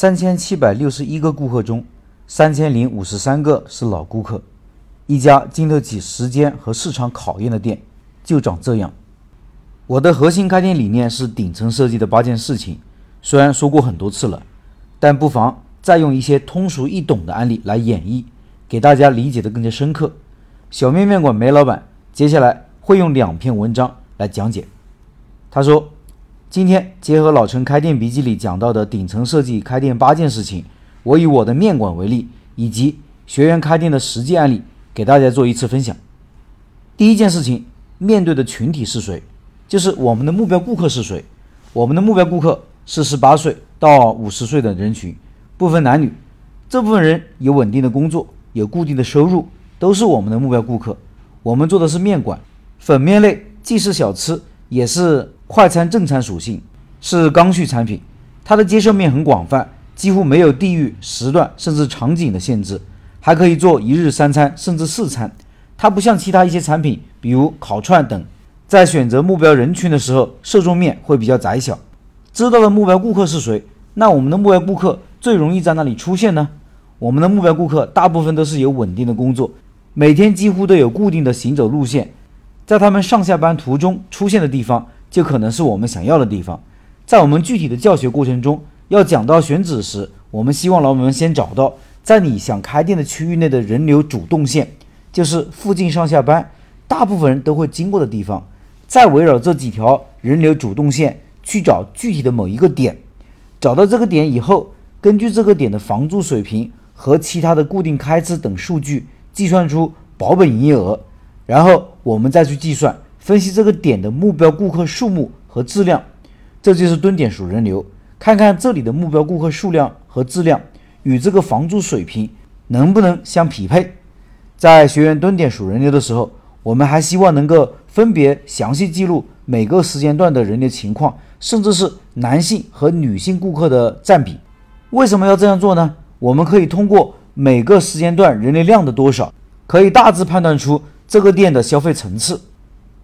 三千七百六十一个顾客中，三千零五十三个是老顾客。一家经得起时间和市场考验的店，就长这样。我的核心开店理念是顶层设计的八件事情，虽然说过很多次了，但不妨再用一些通俗易懂的案例来演绎，给大家理解的更加深刻。小面面馆梅老板接下来会用两篇文章来讲解。他说：“今天结合老陈开店笔记里讲到的顶层设计开店八件事情，我以我的面馆为例，以及学员开店的实际案例。”给大家做一次分享。第一件事情，面对的群体是谁？就是我们的目标顾客是谁？我们的目标顾客是十八岁到五十岁的人群，不分男女。这部分人有稳定的工作，有固定的收入，都是我们的目标顾客。我们做的是面馆，粉面类既是小吃，也是快餐正餐属性，是刚需产品。它的接受面很广泛，几乎没有地域、时段甚至场景的限制。还可以做一日三餐，甚至四餐。它不像其他一些产品，比如烤串等，在选择目标人群的时候，受众面会比较窄小。知道的目标顾客是谁，那我们的目标顾客最容易在那里出现呢？我们的目标顾客大部分都是有稳定的工作，每天几乎都有固定的行走路线，在他们上下班途中出现的地方，就可能是我们想要的地方。在我们具体的教学过程中，要讲到选址时，我们希望老板们先找到。在你想开店的区域内的人流主动线，就是附近上下班大部分人都会经过的地方。再围绕这几条人流主动线去找具体的某一个点，找到这个点以后，根据这个点的房租水平和其他的固定开支等数据，计算出保本营业额。然后我们再去计算分析这个点的目标顾客数目和质量，这就是蹲点数人流。看看这里的目标顾客数量和质量。与这个房租水平能不能相匹配？在学员蹲点数人流的时候，我们还希望能够分别详细记录每个时间段的人流情况，甚至是男性和女性顾客的占比。为什么要这样做呢？我们可以通过每个时间段人流量的多少，可以大致判断出这个店的消费层次。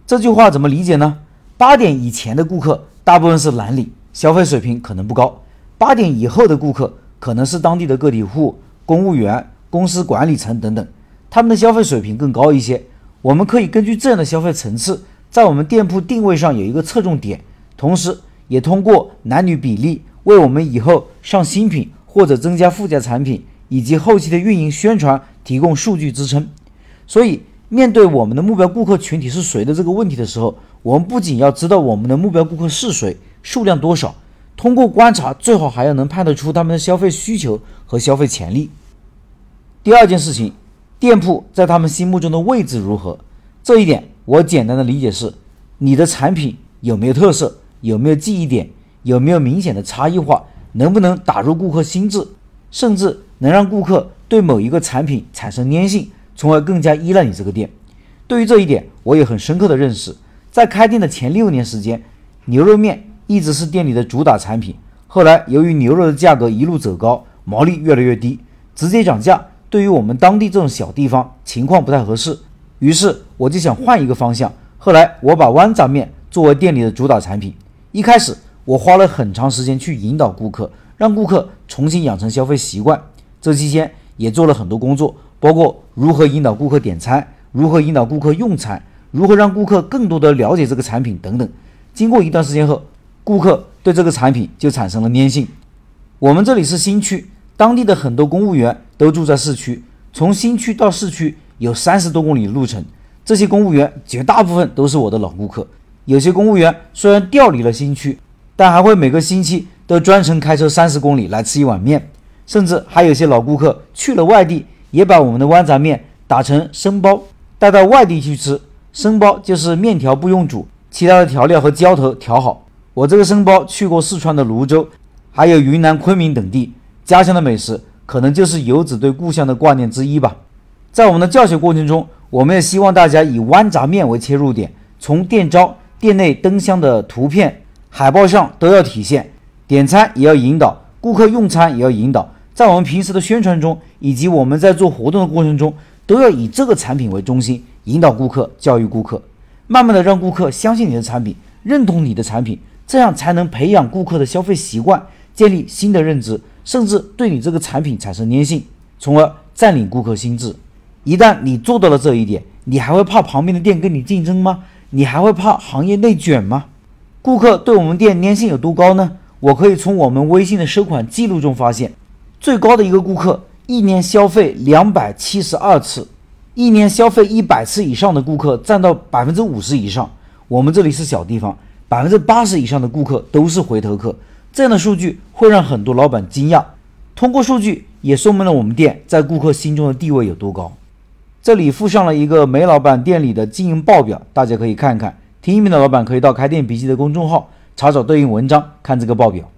这句话怎么理解呢？八点以前的顾客大部分是蓝领，消费水平可能不高；八点以后的顾客。可能是当地的个体户、公务员、公司管理层等等，他们的消费水平更高一些。我们可以根据这样的消费层次，在我们店铺定位上有一个侧重点，同时也通过男女比例，为我们以后上新品或者增加附加产品以及后期的运营宣传提供数据支撑。所以，面对我们的目标顾客群体是谁的这个问题的时候，我们不仅要知道我们的目标顾客是谁，数量多少。通过观察，最好还要能判断出他们的消费需求和消费潜力。第二件事情，店铺在他们心目中的位置如何？这一点我简单的理解是：你的产品有没有特色，有没有记忆点，有没有明显的差异化，能不能打入顾客心智，甚至能让顾客对某一个产品产生粘性，从而更加依赖你这个店。对于这一点，我有很深刻的认识。在开店的前六年时间，牛肉面。一直是店里的主打产品。后来由于牛肉的价格一路走高，毛利越来越低，直接涨价对于我们当地这种小地方情况不太合适。于是我就想换一个方向。后来我把豌杂面作为店里的主打产品。一开始我花了很长时间去引导顾客，让顾客重新养成消费习惯。这期间也做了很多工作，包括如何引导顾客点餐，如何引导顾客用餐，如何让顾客更多的了解这个产品等等。经过一段时间后。顾客对这个产品就产生了粘性。我们这里是新区，当地的很多公务员都住在市区，从新区到市区有三十多公里的路程。这些公务员绝大部分都是我的老顾客。有些公务员虽然调离了新区，但还会每个星期都专程开车三十公里来吃一碗面。甚至还有些老顾客去了外地，也把我们的豌杂面打成生包带到外地去吃。生包就是面条不用煮，其他的调料和浇头调好。我这个生包去过四川的泸州，还有云南昆明等地，家乡的美食可能就是游子对故乡的挂念之一吧。在我们的教学过程中，我们也希望大家以豌杂面为切入点，从店招、店内灯箱的图片、海报上都要体现。点餐也要引导，顾客用餐也要引导，在我们平时的宣传中，以及我们在做活动的过程中，都要以这个产品为中心，引导顾客、教育顾客，慢慢的让顾客相信你的产品，认同你的产品。这样才能培养顾客的消费习惯，建立新的认知，甚至对你这个产品产生粘性，从而占领顾客心智。一旦你做到了这一点，你还会怕旁边的店跟你竞争吗？你还会怕行业内卷吗？顾客对我们店粘性有多高呢？我可以从我们微信的收款记录中发现，最高的一个顾客一年消费两百七十二次，一年消费一百次以上的顾客占到百分之五十以上。我们这里是小地方，百分之八十以上的顾客都是回头客。这样的数据会让很多老板惊讶。通过数据也说明了我们店在顾客心中的地位有多高。这里附上了一个煤老板店里的经营报表，大家可以看看。听音频的老板可以到开店笔记的公众号。查找对应文章，看这个报表。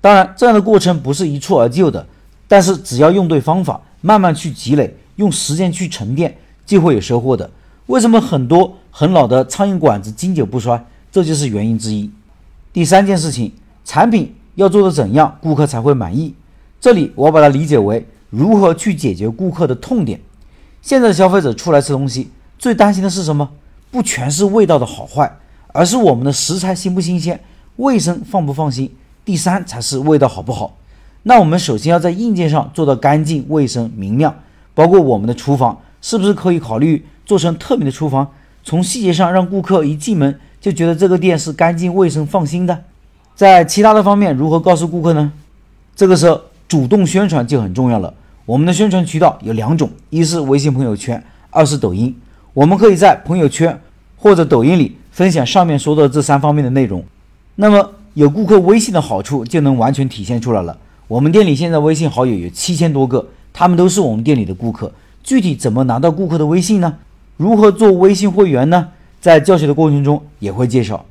当然，这样的过程不是一蹴而就的，但是只要用对方法，慢慢去积累，用时间去沉淀，就会有收获的。为什么很多很老的苍蝇馆子经久不衰？这就是原因之一。第三件事情，产品要做的怎样，顾客才会满意？这里我把它理解为如何去解决顾客的痛点。现在的消费者出来吃东西，最担心的是什么？不全是味道的好坏，而是我们的食材新不新鲜。卫生放不放心？第三才是味道好不好？那我们首先要在硬件上做到干净、卫生、明亮，包括我们的厨房是不是可以考虑做成特别的厨房？从细节上让顾客一进门就觉得这个店是干净、卫生、放心的。在其他的方面如何告诉顾客呢？这个时候主动宣传就很重要了。我们的宣传渠道有两种，一是微信朋友圈，二是抖音。我们可以在朋友圈或者抖音里分享上面说的这三方面的内容。那么有顾客微信的好处就能完全体现出来了。我们店里现在微信好友有七千多个，他们都是我们店里的顾客。具体怎么拿到顾客的微信呢？如何做微信会员呢？在教学的过程中也会介绍。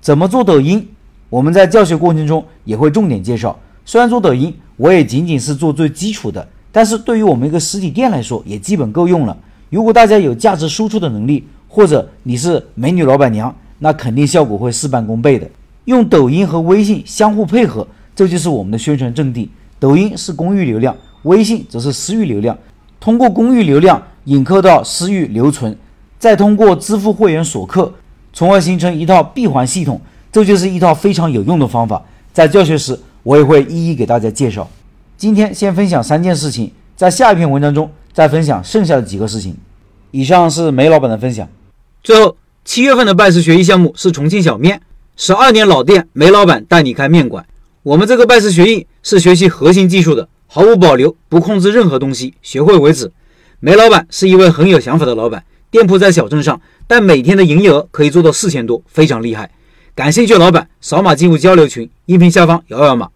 怎么做抖音？我们在教学过程中也会重点介绍。虽然做抖音，我也仅仅是做最基础的，但是对于我们一个实体店来说，也基本够用了。如果大家有价值输出的能力，或者你是美女老板娘，那肯定效果会事半功倍的。用抖音和微信相互配合，这就是我们的宣传阵地。抖音是公域流量，微信则是私域流量。通过公域流量引客到私域留存，再通过支付会员锁客，从而形成一套闭环系统。这就是一套非常有用的方法。在教学时，我也会一一给大家介绍。今天先分享三件事情，在下一篇文章中再分享剩下的几个事情。以上是梅老板的分享。最后，七月份的拜师学艺项目是重庆小面。十二年老店，梅老板带你开面馆。我们这个拜师学艺是学习核心技术的，毫无保留，不控制任何东西，学会为止。梅老板是一位很有想法的老板，店铺在小镇上，但每天的营业额可以做到四千多，非常厉害。感兴趣的老板扫码进入交流群，音频下方摇摇码。